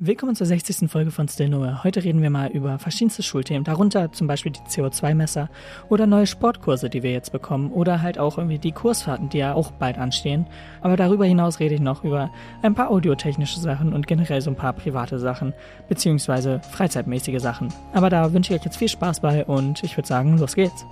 Willkommen zur 60. Folge von Still Nowhere. Heute reden wir mal über verschiedenste Schulthemen, darunter zum Beispiel die CO2-Messer oder neue Sportkurse, die wir jetzt bekommen oder halt auch irgendwie die Kursfahrten, die ja auch bald anstehen. Aber darüber hinaus rede ich noch über ein paar audiotechnische Sachen und generell so ein paar private Sachen, beziehungsweise freizeitmäßige Sachen. Aber da wünsche ich euch jetzt viel Spaß bei und ich würde sagen, los geht's.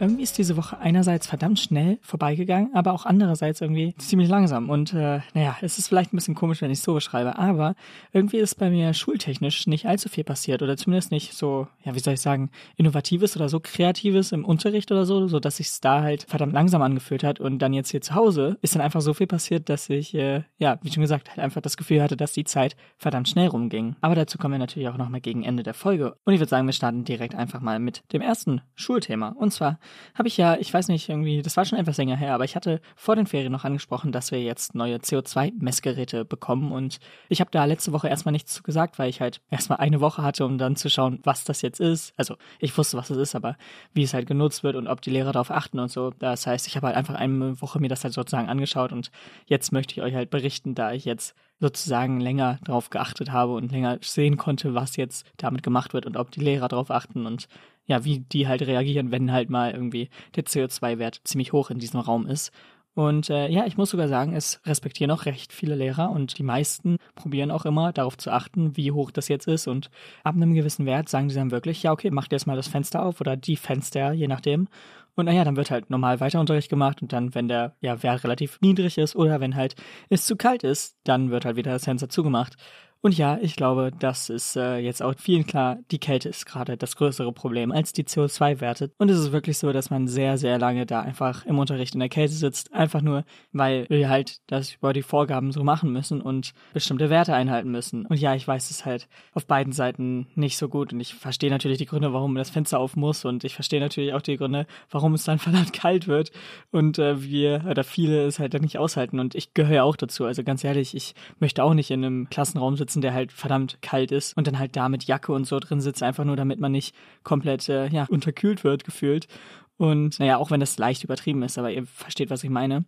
Irgendwie ist diese Woche einerseits verdammt schnell vorbeigegangen, aber auch andererseits irgendwie ziemlich langsam. Und äh, naja, es ist vielleicht ein bisschen komisch, wenn ich es so beschreibe, aber irgendwie ist bei mir schultechnisch nicht allzu viel passiert oder zumindest nicht so, ja, wie soll ich sagen, innovatives oder so kreatives im Unterricht oder so, so dass sich da halt verdammt langsam angefühlt hat. Und dann jetzt hier zu Hause ist dann einfach so viel passiert, dass ich, äh, ja, wie schon gesagt, halt einfach das Gefühl hatte, dass die Zeit verdammt schnell rumging. Aber dazu kommen wir natürlich auch nochmal gegen Ende der Folge. Und ich würde sagen, wir starten direkt einfach mal mit dem ersten Schulthema. Und zwar habe ich ja, ich weiß nicht, irgendwie, das war schon etwas länger her, aber ich hatte vor den Ferien noch angesprochen, dass wir jetzt neue CO2-Messgeräte bekommen und ich habe da letzte Woche erstmal nichts zu gesagt, weil ich halt erstmal eine Woche hatte, um dann zu schauen, was das jetzt ist. Also ich wusste, was es ist, aber wie es halt genutzt wird und ob die Lehrer darauf achten und so. Das heißt, ich habe halt einfach eine Woche mir das halt sozusagen angeschaut und jetzt möchte ich euch halt berichten, da ich jetzt sozusagen länger darauf geachtet habe und länger sehen konnte, was jetzt damit gemacht wird und ob die Lehrer darauf achten und ja, wie die halt reagieren, wenn halt mal irgendwie der CO2-Wert ziemlich hoch in diesem Raum ist. Und äh, ja, ich muss sogar sagen, es respektieren auch recht viele Lehrer und die meisten probieren auch immer darauf zu achten, wie hoch das jetzt ist. Und ab einem gewissen Wert sagen sie dann wirklich, ja, okay, macht jetzt mal das Fenster auf oder die Fenster, je nachdem. Und naja, dann wird halt normal Weiterunterricht gemacht und dann, wenn der ja, Wert relativ niedrig ist oder wenn halt es zu kalt ist, dann wird halt wieder das Fenster zugemacht. Und ja, ich glaube, das ist äh, jetzt auch vielen klar, die Kälte ist gerade das größere Problem als die CO2-Werte. Und es ist wirklich so, dass man sehr, sehr lange da einfach im Unterricht in der Kälte sitzt, einfach nur, weil wir halt das über die Vorgaben so machen müssen und bestimmte Werte einhalten müssen. Und ja, ich weiß es halt auf beiden Seiten nicht so gut und ich verstehe natürlich die Gründe, warum das Fenster auf muss und ich verstehe natürlich auch die Gründe, warum es dann verdammt kalt wird und äh, wir oder viele es halt dann nicht aushalten und ich gehöre auch dazu. Also ganz ehrlich, ich möchte auch nicht in einem Klassenraum sitzen, sitzen, der halt verdammt kalt ist und dann halt da mit Jacke und so drin sitzt, einfach nur damit man nicht komplett äh, ja, unterkühlt wird, gefühlt. Und naja, auch wenn das leicht übertrieben ist, aber ihr versteht, was ich meine.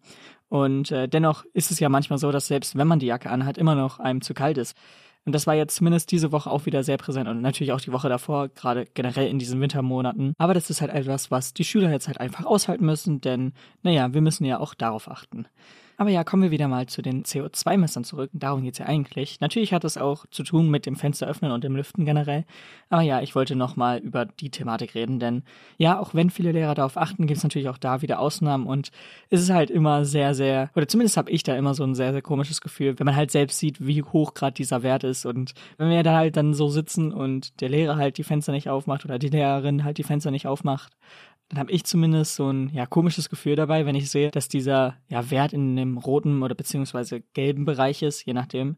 Und äh, dennoch ist es ja manchmal so, dass selbst wenn man die Jacke anhat, immer noch einem zu kalt ist. Und das war jetzt zumindest diese Woche auch wieder sehr präsent und natürlich auch die Woche davor, gerade generell in diesen Wintermonaten. Aber das ist halt etwas, was die Schüler jetzt halt einfach aushalten müssen, denn naja, wir müssen ja auch darauf achten. Aber ja, kommen wir wieder mal zu den CO2-Messern zurück. Darum geht's ja eigentlich. Natürlich hat es auch zu tun mit dem Fenster öffnen und dem Lüften generell. Aber ja, ich wollte nochmal über die Thematik reden, denn ja, auch wenn viele Lehrer darauf achten, gibt es natürlich auch da wieder Ausnahmen und es ist halt immer sehr, sehr, oder zumindest habe ich da immer so ein sehr, sehr komisches Gefühl, wenn man halt selbst sieht, wie hoch gerade dieser Wert ist und wenn wir da halt dann so sitzen und der Lehrer halt die Fenster nicht aufmacht oder die Lehrerin halt die Fenster nicht aufmacht, dann habe ich zumindest so ein ja komisches Gefühl dabei, wenn ich sehe, dass dieser ja Wert in dem roten oder beziehungsweise gelben Bereich ist, je nachdem.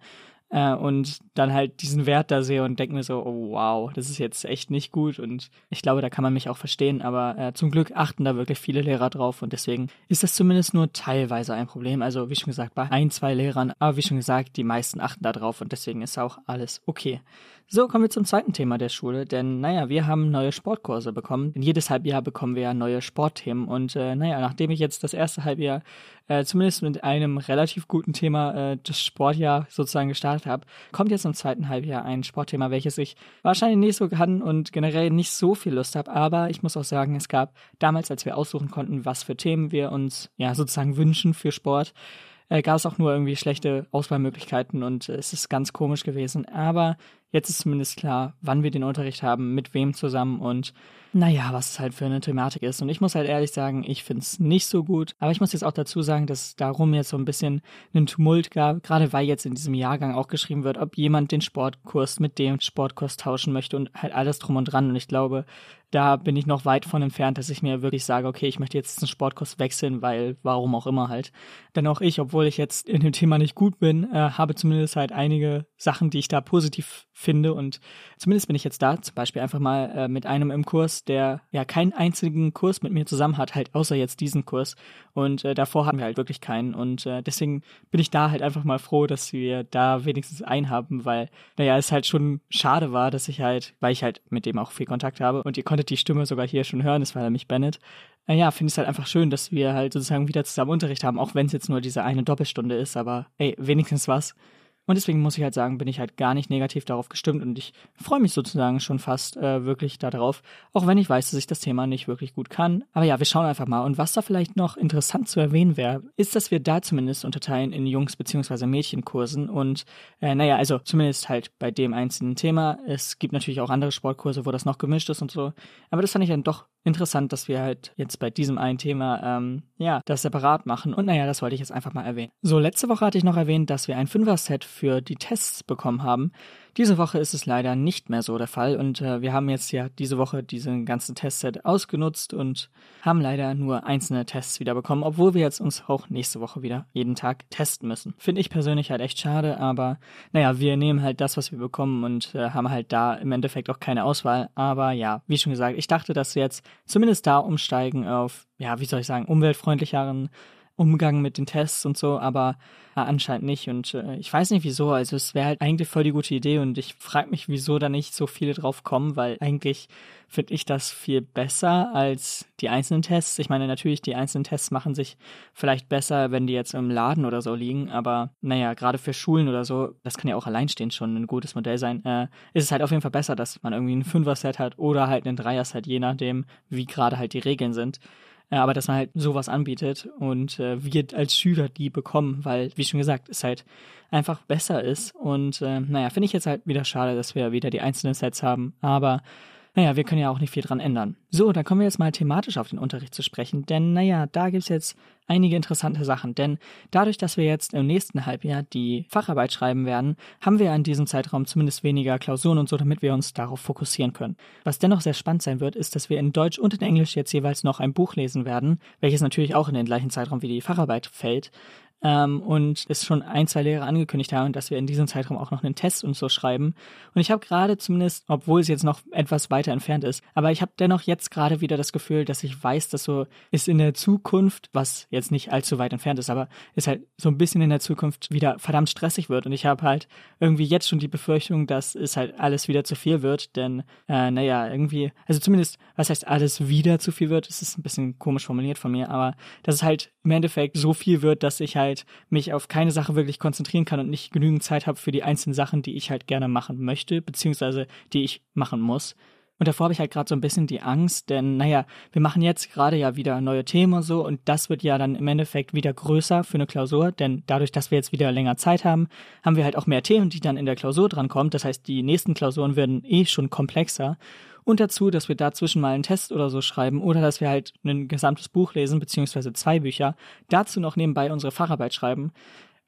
Äh, und dann halt diesen Wert da sehe und denke mir so, oh wow, das ist jetzt echt nicht gut und ich glaube, da kann man mich auch verstehen, aber äh, zum Glück achten da wirklich viele Lehrer drauf und deswegen ist das zumindest nur teilweise ein Problem. Also wie schon gesagt, bei ein, zwei Lehrern, aber wie schon gesagt, die meisten achten da drauf und deswegen ist auch alles okay. So, kommen wir zum zweiten Thema der Schule, denn naja, wir haben neue Sportkurse bekommen. Denn jedes Halbjahr bekommen wir ja neue Sportthemen und äh, naja, nachdem ich jetzt das erste Halbjahr äh, zumindest mit einem relativ guten Thema äh, das Sportjahr sozusagen gestartet habe, kommt jetzt im zweiten Halbjahr ein Sportthema, welches ich wahrscheinlich nicht so kann und generell nicht so viel Lust habe, aber ich muss auch sagen, es gab damals, als wir aussuchen konnten, was für Themen wir uns ja sozusagen wünschen für Sport, äh, gab es auch nur irgendwie schlechte Auswahlmöglichkeiten und äh, es ist ganz komisch gewesen. Aber Jetzt ist zumindest klar, wann wir den Unterricht haben, mit wem zusammen und naja, was es halt für eine Thematik ist. Und ich muss halt ehrlich sagen, ich finde es nicht so gut. Aber ich muss jetzt auch dazu sagen, dass es darum jetzt so ein bisschen einen Tumult gab, gerade weil jetzt in diesem Jahrgang auch geschrieben wird, ob jemand den Sportkurs mit dem Sportkurs tauschen möchte und halt alles drum und dran. Und ich glaube, da bin ich noch weit von entfernt, dass ich mir wirklich sage, okay, ich möchte jetzt einen Sportkurs wechseln, weil warum auch immer halt. Denn auch ich, obwohl ich jetzt in dem Thema nicht gut bin, äh, habe zumindest halt einige Sachen, die ich da positiv finde. Und zumindest bin ich jetzt da, zum Beispiel einfach mal äh, mit einem im Kurs, der ja keinen einzigen Kurs mit mir zusammen hat, halt außer jetzt diesen Kurs. Und äh, davor hatten wir halt wirklich keinen. Und äh, deswegen bin ich da halt einfach mal froh, dass wir da wenigstens einen haben, weil, naja, es halt schon schade war, dass ich halt, weil ich halt mit dem auch viel Kontakt habe und ihr konntet die Stimme sogar hier schon hören, es war nämlich Bennett. Naja, finde ich es halt einfach schön, dass wir halt sozusagen wieder zusammen Unterricht haben, auch wenn es jetzt nur diese eine Doppelstunde ist, aber ey, wenigstens was. Und deswegen muss ich halt sagen, bin ich halt gar nicht negativ darauf gestimmt und ich freue mich sozusagen schon fast äh, wirklich darauf, auch wenn ich weiß, dass ich das Thema nicht wirklich gut kann. Aber ja, wir schauen einfach mal. Und was da vielleicht noch interessant zu erwähnen wäre, ist, dass wir da zumindest unterteilen in Jungs- bzw. Mädchenkursen. Und äh, naja, also zumindest halt bei dem einzelnen Thema. Es gibt natürlich auch andere Sportkurse, wo das noch gemischt ist und so. Aber das fand ich dann doch interessant, dass wir halt jetzt bei diesem einen Thema, ähm, ja, das separat machen. Und naja, das wollte ich jetzt einfach mal erwähnen. So, letzte Woche hatte ich noch erwähnt, dass wir ein Fünfer-Set für die Tests bekommen haben. Diese Woche ist es leider nicht mehr so der Fall und äh, wir haben jetzt ja diese Woche diesen ganzen Testset ausgenutzt und haben leider nur einzelne Tests wieder bekommen, obwohl wir jetzt uns auch nächste Woche wieder jeden Tag testen müssen. Finde ich persönlich halt echt schade, aber naja, wir nehmen halt das, was wir bekommen und äh, haben halt da im Endeffekt auch keine Auswahl. Aber ja, wie schon gesagt, ich dachte, dass wir jetzt zumindest da umsteigen auf, ja, wie soll ich sagen, umweltfreundlicheren Umgang mit den Tests und so, aber äh, anscheinend nicht. Und äh, ich weiß nicht wieso. Also es wäre halt eigentlich voll die gute Idee und ich frage mich, wieso da nicht so viele drauf kommen, weil eigentlich finde ich das viel besser als die einzelnen Tests. Ich meine, natürlich, die einzelnen Tests machen sich vielleicht besser, wenn die jetzt im Laden oder so liegen, aber naja, gerade für Schulen oder so, das kann ja auch alleinstehend schon ein gutes Modell sein, äh, ist es halt auf jeden Fall besser, dass man irgendwie ein Fünfer-Set hat oder halt ein Dreier-Set, je nachdem, wie gerade halt die Regeln sind. Äh, aber dass man halt sowas anbietet und äh, wir als Schüler die bekommen, weil, wie schon gesagt, es halt einfach besser ist. Und äh, naja, finde ich jetzt halt wieder schade, dass wir wieder die einzelnen Sets haben. Aber naja, wir können ja auch nicht viel dran ändern. So, dann kommen wir jetzt mal thematisch auf den Unterricht zu sprechen, denn naja, da gibt's jetzt einige interessante Sachen. Denn dadurch, dass wir jetzt im nächsten Halbjahr die Facharbeit schreiben werden, haben wir in diesem Zeitraum zumindest weniger Klausuren und so, damit wir uns darauf fokussieren können. Was dennoch sehr spannend sein wird, ist, dass wir in Deutsch und in Englisch jetzt jeweils noch ein Buch lesen werden, welches natürlich auch in den gleichen Zeitraum wie die Facharbeit fällt ähm, und es schon ein, zwei Lehrer angekündigt haben, dass wir in diesem Zeitraum auch noch einen Test und so schreiben. Und ich habe gerade zumindest, obwohl es jetzt noch etwas weiter entfernt ist, aber ich habe dennoch jetzt gerade wieder das Gefühl, dass ich weiß, dass so ist in der Zukunft, was jetzt nicht allzu weit entfernt ist, aber ist halt so ein bisschen in der Zukunft wieder verdammt stressig wird. Und ich habe halt irgendwie jetzt schon die Befürchtung, dass es halt alles wieder zu viel wird, denn äh, naja, irgendwie, also zumindest, was heißt alles wieder zu viel wird, das ist ein bisschen komisch formuliert von mir, aber dass es halt im Endeffekt so viel wird, dass ich halt halt mich auf keine Sache wirklich konzentrieren kann und nicht genügend Zeit habe für die einzelnen Sachen, die ich halt gerne machen möchte, beziehungsweise die ich machen muss. Und davor habe ich halt gerade so ein bisschen die Angst, denn naja, wir machen jetzt gerade ja wieder neue Themen und so und das wird ja dann im Endeffekt wieder größer für eine Klausur, denn dadurch, dass wir jetzt wieder länger Zeit haben, haben wir halt auch mehr Themen, die dann in der Klausur drankommen. Das heißt, die nächsten Klausuren werden eh schon komplexer und dazu, dass wir dazwischen mal einen Test oder so schreiben oder dass wir halt ein gesamtes Buch lesen, beziehungsweise zwei Bücher, dazu noch nebenbei unsere Facharbeit schreiben,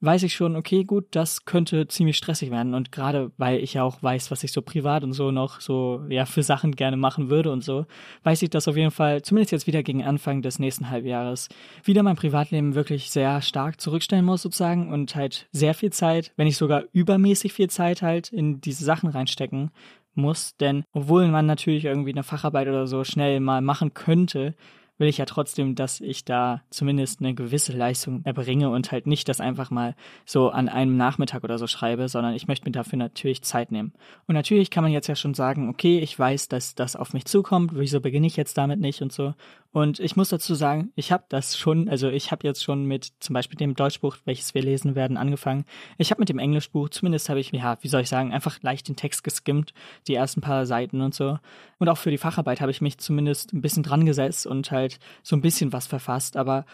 weiß ich schon, okay, gut, das könnte ziemlich stressig werden. Und gerade weil ich ja auch weiß, was ich so privat und so noch so, ja, für Sachen gerne machen würde und so, weiß ich, dass auf jeden Fall, zumindest jetzt wieder gegen Anfang des nächsten Halbjahres, wieder mein Privatleben wirklich sehr stark zurückstellen muss sozusagen und halt sehr viel Zeit, wenn nicht sogar übermäßig viel Zeit halt in diese Sachen reinstecken muss, denn obwohl man natürlich irgendwie eine Facharbeit oder so schnell mal machen könnte, will ich ja trotzdem, dass ich da zumindest eine gewisse Leistung erbringe und halt nicht das einfach mal so an einem Nachmittag oder so schreibe, sondern ich möchte mir dafür natürlich Zeit nehmen. Und natürlich kann man jetzt ja schon sagen, okay, ich weiß, dass das auf mich zukommt, wieso beginne ich jetzt damit nicht und so. Und ich muss dazu sagen, ich habe das schon, also ich habe jetzt schon mit zum Beispiel dem Deutschbuch, welches wir lesen werden, angefangen. Ich habe mit dem Englischbuch, zumindest habe ich, ja, wie soll ich sagen, einfach leicht den Text geskimmt, die ersten paar Seiten und so. Und auch für die Facharbeit habe ich mich zumindest ein bisschen dran gesetzt und halt so ein bisschen was verfasst. Aber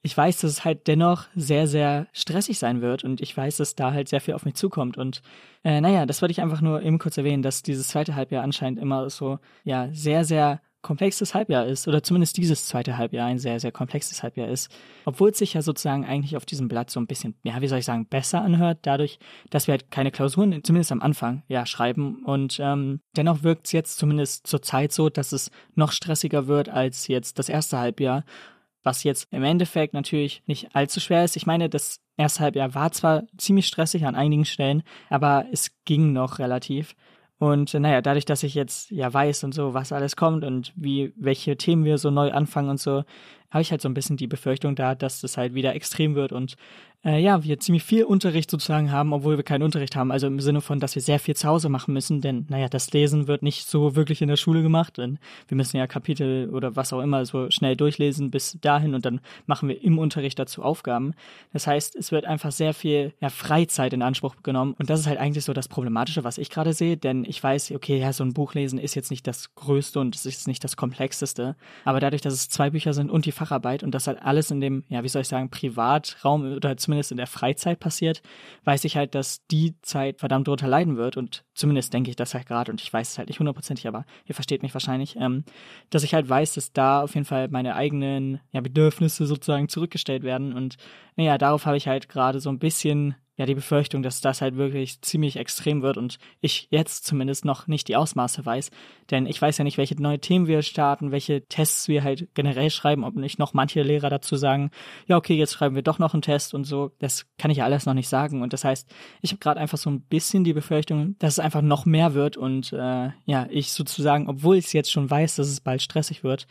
ich weiß, dass es halt dennoch sehr, sehr stressig sein wird und ich weiß, dass da halt sehr viel auf mich zukommt. Und äh, naja, das wollte ich einfach nur eben kurz erwähnen, dass dieses zweite Halbjahr anscheinend immer so, ja, sehr, sehr komplexes Halbjahr ist, oder zumindest dieses zweite Halbjahr ein sehr, sehr komplexes Halbjahr ist, obwohl es sich ja sozusagen eigentlich auf diesem Blatt so ein bisschen, ja, wie soll ich sagen, besser anhört, dadurch, dass wir halt keine Klausuren, zumindest am Anfang, ja, schreiben. Und ähm, dennoch wirkt es jetzt zumindest zur Zeit so, dass es noch stressiger wird als jetzt das erste Halbjahr, was jetzt im Endeffekt natürlich nicht allzu schwer ist. Ich meine, das erste Halbjahr war zwar ziemlich stressig an einigen Stellen, aber es ging noch relativ. Und äh, naja, dadurch, dass ich jetzt ja weiß und so, was alles kommt und wie, welche Themen wir so neu anfangen und so, habe ich halt so ein bisschen die Befürchtung da, dass das halt wieder extrem wird und äh, ja, wir ziemlich viel Unterricht sozusagen haben, obwohl wir keinen Unterricht haben. Also im Sinne von, dass wir sehr viel zu Hause machen müssen, denn naja, das Lesen wird nicht so wirklich in der Schule gemacht, denn wir müssen ja Kapitel oder was auch immer so schnell durchlesen bis dahin und dann machen wir im Unterricht dazu Aufgaben. Das heißt, es wird einfach sehr viel ja, Freizeit in Anspruch genommen und das ist halt eigentlich so das Problematische, was ich gerade sehe, denn ich weiß, okay, ja, so ein Buch lesen ist jetzt nicht das Größte und es ist nicht das Komplexeste, aber dadurch, dass es zwei Bücher sind und die Facharbeit und das halt alles in dem, ja, wie soll ich sagen, Privatraum oder zumindest in der Freizeit passiert, weiß ich halt, dass die Zeit verdammt drunter leiden wird. Und zumindest denke ich das halt gerade. Und ich weiß es halt nicht hundertprozentig, aber ihr versteht mich wahrscheinlich, ähm, dass ich halt weiß, dass da auf jeden Fall meine eigenen ja, Bedürfnisse sozusagen zurückgestellt werden. Und naja, darauf habe ich halt gerade so ein bisschen ja die Befürchtung, dass das halt wirklich ziemlich extrem wird und ich jetzt zumindest noch nicht die Ausmaße weiß. Denn ich weiß ja nicht, welche neue Themen wir starten, welche Tests wir halt generell schreiben, ob nicht noch manche Lehrer dazu sagen, ja, okay, jetzt schreiben wir doch noch einen Test und so. Das kann ich ja alles noch nicht sagen. Und das heißt, ich habe gerade einfach so ein bisschen die Befürchtung, dass es einfach noch mehr wird und äh, ja, ich sozusagen, obwohl ich es jetzt schon weiß, dass es bald stressig wird,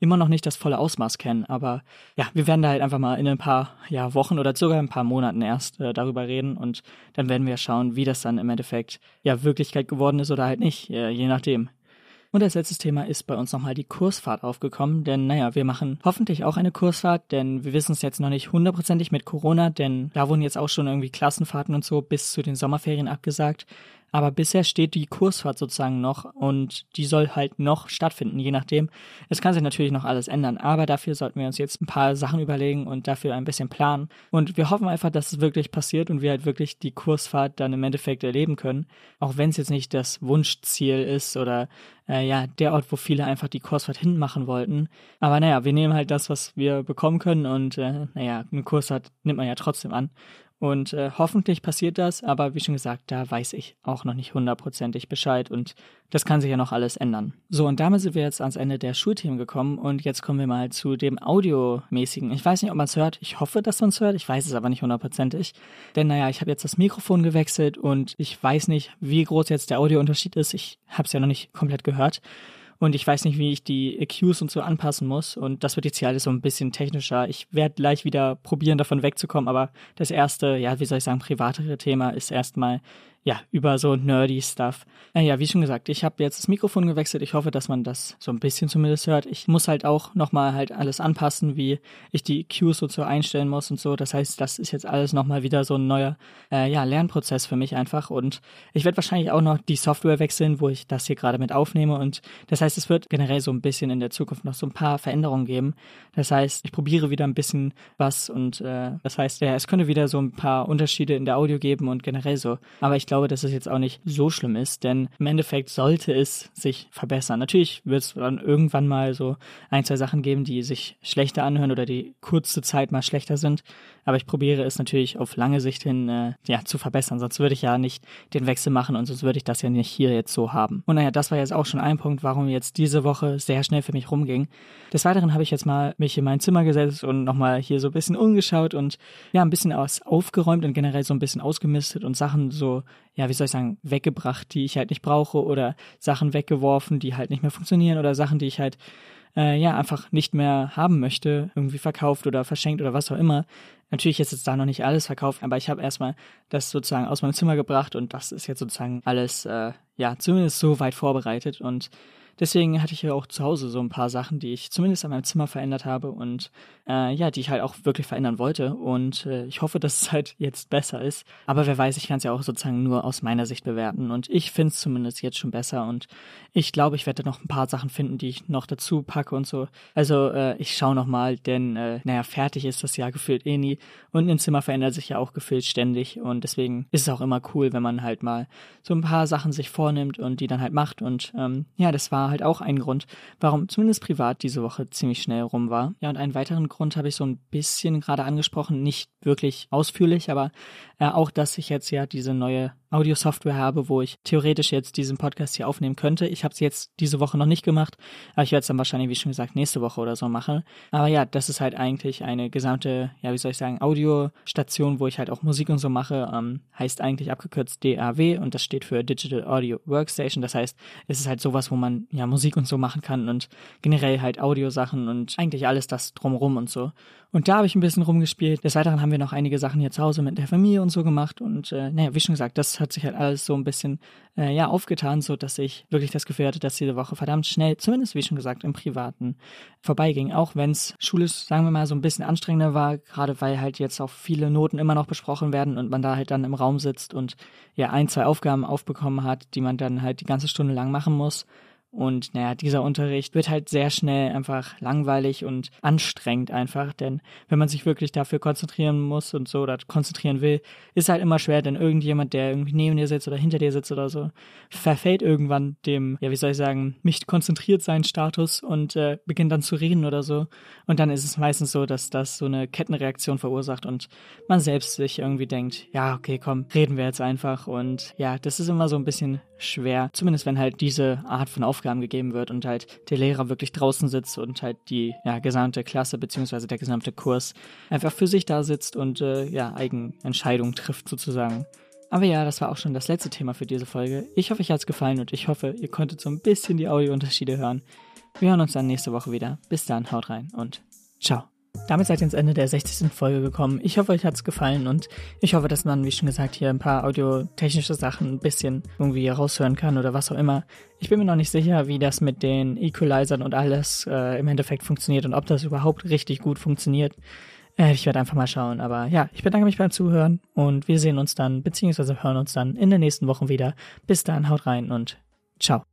immer noch nicht das volle Ausmaß kennen. Aber ja, wir werden da halt einfach mal in ein paar ja, Wochen oder sogar ein paar Monaten erst äh, darüber reden und dann werden wir schauen, wie das dann im Endeffekt ja Wirklichkeit geworden ist oder halt nicht, äh, je nachdem. Und als letztes Thema ist bei uns nochmal die Kursfahrt aufgekommen, denn naja, wir machen hoffentlich auch eine Kursfahrt, denn wir wissen es jetzt noch nicht hundertprozentig mit Corona, denn da wurden jetzt auch schon irgendwie Klassenfahrten und so bis zu den Sommerferien abgesagt. Aber bisher steht die Kursfahrt sozusagen noch und die soll halt noch stattfinden, je nachdem. Es kann sich natürlich noch alles ändern, aber dafür sollten wir uns jetzt ein paar Sachen überlegen und dafür ein bisschen planen. Und wir hoffen einfach, dass es wirklich passiert und wir halt wirklich die Kursfahrt dann im Endeffekt erleben können. Auch wenn es jetzt nicht das Wunschziel ist oder äh, ja, der Ort, wo viele einfach die Kursfahrt hinmachen wollten. Aber naja, wir nehmen halt das, was wir bekommen können und äh, naja, eine Kursfahrt nimmt man ja trotzdem an. Und äh, hoffentlich passiert das, aber wie schon gesagt, da weiß ich auch noch nicht hundertprozentig Bescheid und das kann sich ja noch alles ändern. So, und damit sind wir jetzt ans Ende der Schulthemen gekommen und jetzt kommen wir mal zu dem Audiomäßigen. Ich weiß nicht, ob man es hört. Ich hoffe, dass man es hört. Ich weiß es aber nicht hundertprozentig. Denn naja, ich habe jetzt das Mikrofon gewechselt und ich weiß nicht, wie groß jetzt der Audiounterschied ist. Ich habe es ja noch nicht komplett gehört und ich weiß nicht, wie ich die EQs und so anpassen muss und das wird jetzt hier alles so ein bisschen technischer. Ich werde gleich wieder probieren, davon wegzukommen, aber das erste, ja, wie soll ich sagen, privatere Thema ist erstmal ja, über so nerdy Stuff. Naja, wie schon gesagt, ich habe jetzt das Mikrofon gewechselt. Ich hoffe, dass man das so ein bisschen zumindest hört. Ich muss halt auch nochmal halt alles anpassen, wie ich die Cues so zu einstellen muss und so. Das heißt, das ist jetzt alles nochmal wieder so ein neuer, äh, ja, Lernprozess für mich einfach. Und ich werde wahrscheinlich auch noch die Software wechseln, wo ich das hier gerade mit aufnehme. Und das heißt, es wird generell so ein bisschen in der Zukunft noch so ein paar Veränderungen geben. Das heißt, ich probiere wieder ein bisschen was und äh, das heißt, ja, es könnte wieder so ein paar Unterschiede in der Audio geben und generell so. Aber ich glaube, dass es jetzt auch nicht so schlimm ist, denn im Endeffekt sollte es sich verbessern. Natürlich wird es dann irgendwann mal so ein, zwei Sachen geben, die sich schlechter anhören oder die kurze Zeit mal schlechter sind. Aber ich probiere es natürlich auf lange Sicht hin äh, ja, zu verbessern. Sonst würde ich ja nicht den Wechsel machen und sonst würde ich das ja nicht hier jetzt so haben. Und naja, das war jetzt auch schon ein Punkt, warum jetzt diese Woche sehr schnell für mich rumging. Des Weiteren habe ich jetzt mal mich in mein Zimmer gesetzt und nochmal hier so ein bisschen umgeschaut und ja, ein bisschen aus aufgeräumt und generell so ein bisschen ausgemistet und Sachen so ja, wie soll ich sagen, weggebracht, die ich halt nicht brauche oder Sachen weggeworfen, die halt nicht mehr funktionieren oder Sachen, die ich halt äh, ja einfach nicht mehr haben möchte, irgendwie verkauft oder verschenkt oder was auch immer. Natürlich ist jetzt da noch nicht alles verkauft, aber ich habe erstmal das sozusagen aus meinem Zimmer gebracht und das ist jetzt sozusagen alles äh, ja zumindest so weit vorbereitet und Deswegen hatte ich ja auch zu Hause so ein paar Sachen, die ich zumindest an meinem Zimmer verändert habe und äh, ja, die ich halt auch wirklich verändern wollte. Und äh, ich hoffe, dass es halt jetzt besser ist. Aber wer weiß, ich kann es ja auch sozusagen nur aus meiner Sicht bewerten. Und ich finde es zumindest jetzt schon besser. Und ich glaube, ich werde noch ein paar Sachen finden, die ich noch dazu packe und so. Also äh, ich schaue noch mal, denn äh, naja, fertig ist das Jahr gefühlt eh nie. Und ein Zimmer verändert sich ja auch gefühlt ständig. Und deswegen ist es auch immer cool, wenn man halt mal so ein paar Sachen sich vornimmt und die dann halt macht. Und ähm, ja, das war halt auch ein Grund, warum zumindest privat diese Woche ziemlich schnell rum war. Ja, und einen weiteren Grund habe ich so ein bisschen gerade angesprochen, nicht wirklich ausführlich, aber äh, auch, dass ich jetzt ja diese neue Audio-Software habe, wo ich theoretisch jetzt diesen Podcast hier aufnehmen könnte. Ich habe es jetzt diese Woche noch nicht gemacht, aber ich werde es dann wahrscheinlich, wie schon gesagt, nächste Woche oder so machen. Aber ja, das ist halt eigentlich eine gesamte, ja, wie soll ich sagen, Audiostation, wo ich halt auch Musik und so mache. Ähm, heißt eigentlich abgekürzt DAW und das steht für Digital Audio Workstation. Das heißt, es ist halt sowas, wo man ja Musik und so machen kann und generell halt Audiosachen und eigentlich alles das drumrum und so. Und da habe ich ein bisschen rumgespielt. Des Weiteren haben wir noch einige Sachen hier zu Hause mit der Familie und so gemacht. Und äh, naja, wie schon gesagt, das hat sich halt alles so ein bisschen äh, ja aufgetan, so dass ich wirklich das Gefühl hatte, dass diese Woche verdammt schnell, zumindest wie schon gesagt, im Privaten vorbeiging. Auch wenn es schulisch, sagen wir mal, so ein bisschen anstrengender war, gerade weil halt jetzt auch viele Noten immer noch besprochen werden und man da halt dann im Raum sitzt und ja ein, zwei Aufgaben aufbekommen hat, die man dann halt die ganze Stunde lang machen muss. Und naja, dieser Unterricht wird halt sehr schnell einfach langweilig und anstrengend einfach, denn wenn man sich wirklich dafür konzentrieren muss und so oder konzentrieren will, ist halt immer schwer, denn irgendjemand, der irgendwie neben dir sitzt oder hinter dir sitzt oder so, verfällt irgendwann dem, ja, wie soll ich sagen, nicht konzentriert sein Status und äh, beginnt dann zu reden oder so. Und dann ist es meistens so, dass das so eine Kettenreaktion verursacht und man selbst sich irgendwie denkt, ja, okay, komm, reden wir jetzt einfach. Und ja, das ist immer so ein bisschen schwer, zumindest wenn halt diese Art von Aufgaben gegeben wird und halt der Lehrer wirklich draußen sitzt und halt die ja, gesamte Klasse beziehungsweise der gesamte Kurs einfach für sich da sitzt und äh, ja, Eigenentscheidungen trifft sozusagen. Aber ja, das war auch schon das letzte Thema für diese Folge. Ich hoffe, euch hat's gefallen und ich hoffe, ihr konntet so ein bisschen die Audiounterschiede hören. Wir hören uns dann nächste Woche wieder. Bis dann, haut rein und ciao. Damit seid ihr ins Ende der 60. Folge gekommen. Ich hoffe, euch hat's gefallen und ich hoffe, dass man, wie schon gesagt, hier ein paar audiotechnische Sachen ein bisschen irgendwie raushören kann oder was auch immer. Ich bin mir noch nicht sicher, wie das mit den Equalizern und alles äh, im Endeffekt funktioniert und ob das überhaupt richtig gut funktioniert. Äh, ich werde einfach mal schauen. Aber ja, ich bedanke mich beim Zuhören und wir sehen uns dann, beziehungsweise hören uns dann in den nächsten Wochen wieder. Bis dann, haut rein und ciao.